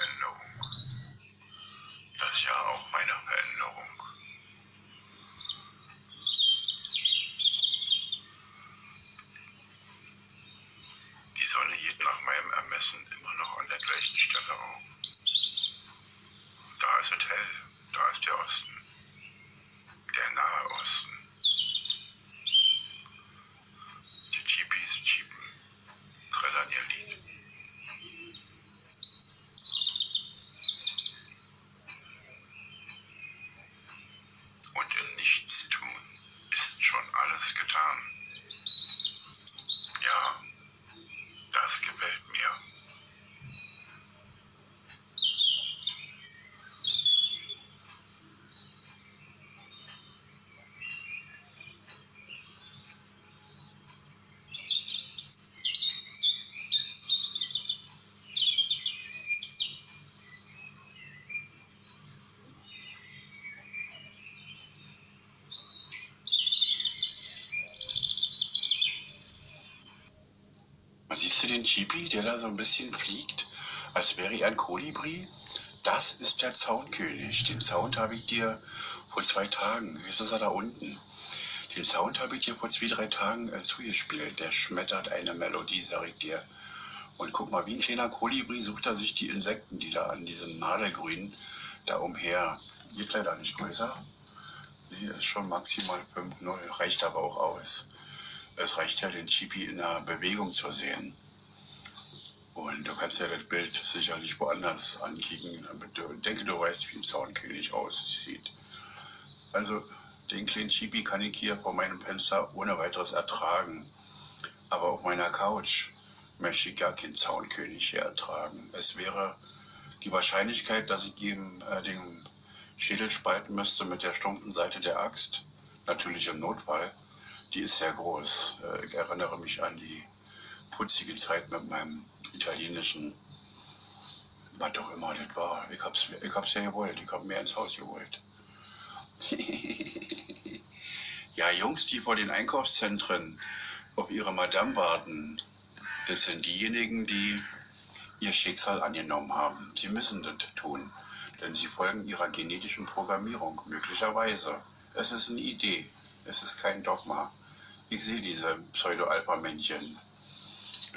Veränderung. Das Jahr auch meiner Veränderung. Die Sonne geht nach meinem Ermessen immer noch an der gleichen Stelle auf. Da ist es hell, da ist der Osten, der nahe Osten. Schönes getan. Ja, das gefällt mir. Siehst du den Chibi, der da so ein bisschen fliegt, als wäre er ein Kolibri? Das ist der Zaunkönig. Den Sound habe ich dir vor zwei Tagen, jetzt ist er da unten. Den Sound habe ich dir vor zwei, drei Tagen äh, zugespielt. Der schmettert eine Melodie, sag ich dir. Und guck mal, wie ein kleiner Kolibri sucht er sich die Insekten, die da an diesem Nadelgrün da umher. Geht leider nicht größer. Nee, ist schon maximal 5,0, reicht aber auch aus. Es reicht ja, den Chibi in der Bewegung zu sehen. Und du kannst ja das Bild sicherlich woanders ankicken. Ich denke, du weißt, wie ein Zaunkönig aussieht. Also, den kleinen Chibi kann ich hier vor meinem Fenster ohne weiteres ertragen. Aber auf meiner Couch möchte ich gar keinen Zaunkönig hier ertragen. Es wäre die Wahrscheinlichkeit, dass ich ihm äh, den Schädel spalten müsste mit der stumpfen Seite der Axt, natürlich im Notfall, die ist sehr groß. Äh, ich erinnere mich an die putzige Zeit mit meinem italienischen, was auch immer das war. Ich hab's, ich hab's ja gewollt, ich hab mir ins Haus geholt. ja, Jungs, die vor den Einkaufszentren auf ihre Madame warten, das sind diejenigen, die ihr Schicksal angenommen haben. Sie müssen das tun, denn sie folgen ihrer genetischen Programmierung, möglicherweise. Es ist eine Idee, es ist kein Dogma. Ich sehe diese Pseudo-Alpha-Männchen.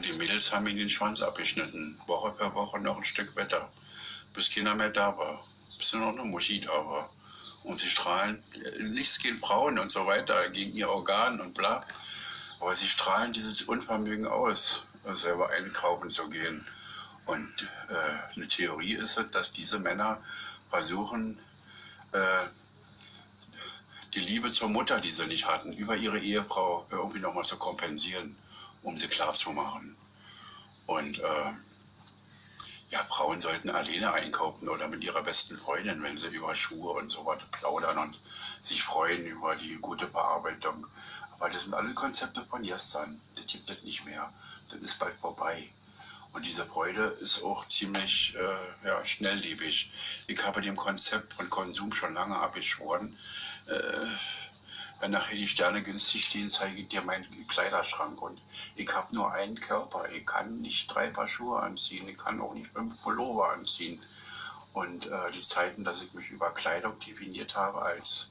Die Mädels haben ihnen den Schwanz abgeschnitten, Woche für Woche noch ein Stück Wetter, bis keiner mehr da war, bis nur noch eine Muschi da war. Und sie strahlen, nichts gegen Frauen und so weiter, gegen ihr Organ und bla. Aber sie strahlen dieses Unvermögen aus, selber einkaufen zu gehen. Und äh, eine Theorie ist es, dass diese Männer versuchen, äh, die Liebe zur Mutter, die sie nicht hatten, über ihre Ehefrau irgendwie nochmal zu kompensieren, um sie klarzumachen. Und äh, ja, Frauen sollten alleine einkaufen oder mit ihrer besten Freundin, wenn sie über Schuhe und so weiter plaudern und sich freuen über die gute Bearbeitung. Aber das sind alle Konzepte von gestern. Das gibt es nicht mehr. Das ist bald vorbei. Und diese Freude ist auch ziemlich äh, ja, schnelllebig. Ich habe dem Konzept von Konsum schon lange abgeschworen. Äh, wenn nachher die Sterne günstig stehen, zeige ich dir meinen Kleiderschrank. Und ich habe nur einen Körper. Ich kann nicht drei Paar Schuhe anziehen. Ich kann auch nicht fünf Pullover anziehen. Und äh, die Zeiten, dass ich mich über Kleidung definiert habe als,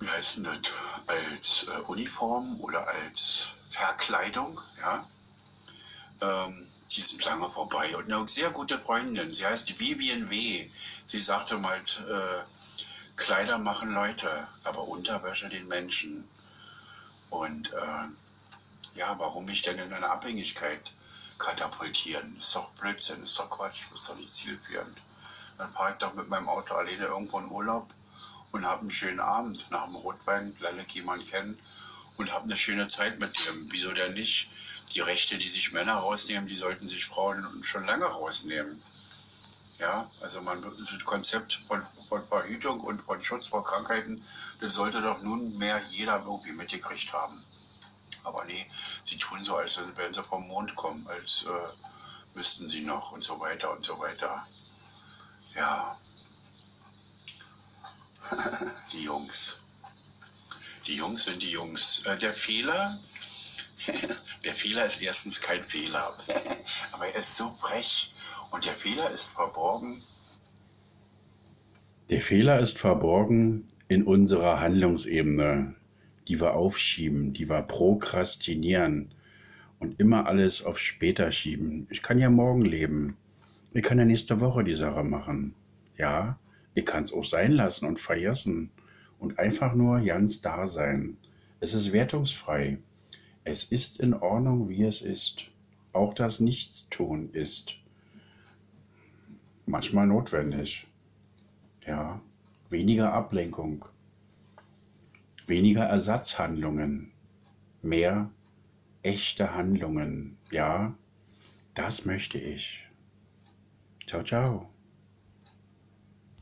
wie heißt denn das, als äh, Uniform oder als Verkleidung, ja, ähm, die sind lange vorbei. Und eine sehr gute Freundin, sie heißt Vivian W. Sie sagte mal, äh, Kleider machen Leute, aber Unterwäsche den Menschen. Und äh, ja, warum mich denn in eine Abhängigkeit katapultieren? Ist doch Blödsinn, ist doch Quatsch, ist doch nicht zielführend. Dann fahre ich doch mit meinem Auto alleine irgendwo in Urlaub und habe einen schönen Abend nach dem Rotwein, lerne jemanden kennen und habe eine schöne Zeit mit dem. Wieso denn nicht? Die Rechte, die sich Männer rausnehmen, die sollten sich Frauen schon lange rausnehmen. Ja, also man, das Konzept von, von Verhütung und von Schutz vor Krankheiten, das sollte doch nunmehr jeder irgendwie mitgekriegt haben. Aber nee, sie tun so, als wenn sie vom Mond kommen, als äh, müssten sie noch und so weiter und so weiter. Ja. die Jungs. Die Jungs sind die Jungs. Äh, der Fehler, der Fehler ist erstens kein Fehler, aber er ist so frech und der Fehler ist verborgen. Der Fehler ist verborgen in unserer Handlungsebene, die wir aufschieben, die wir prokrastinieren und immer alles auf später schieben. Ich kann ja morgen leben. Ich kann ja nächste Woche die Sache machen. Ja, ich kann es auch sein lassen und vergessen und einfach nur ganz da sein. Es ist wertungsfrei. Es ist in Ordnung, wie es ist. Auch das Nichtstun ist manchmal notwendig. Ja, weniger Ablenkung. weniger Ersatzhandlungen, mehr echte Handlungen. Ja, das möchte ich. Ciao, ciao.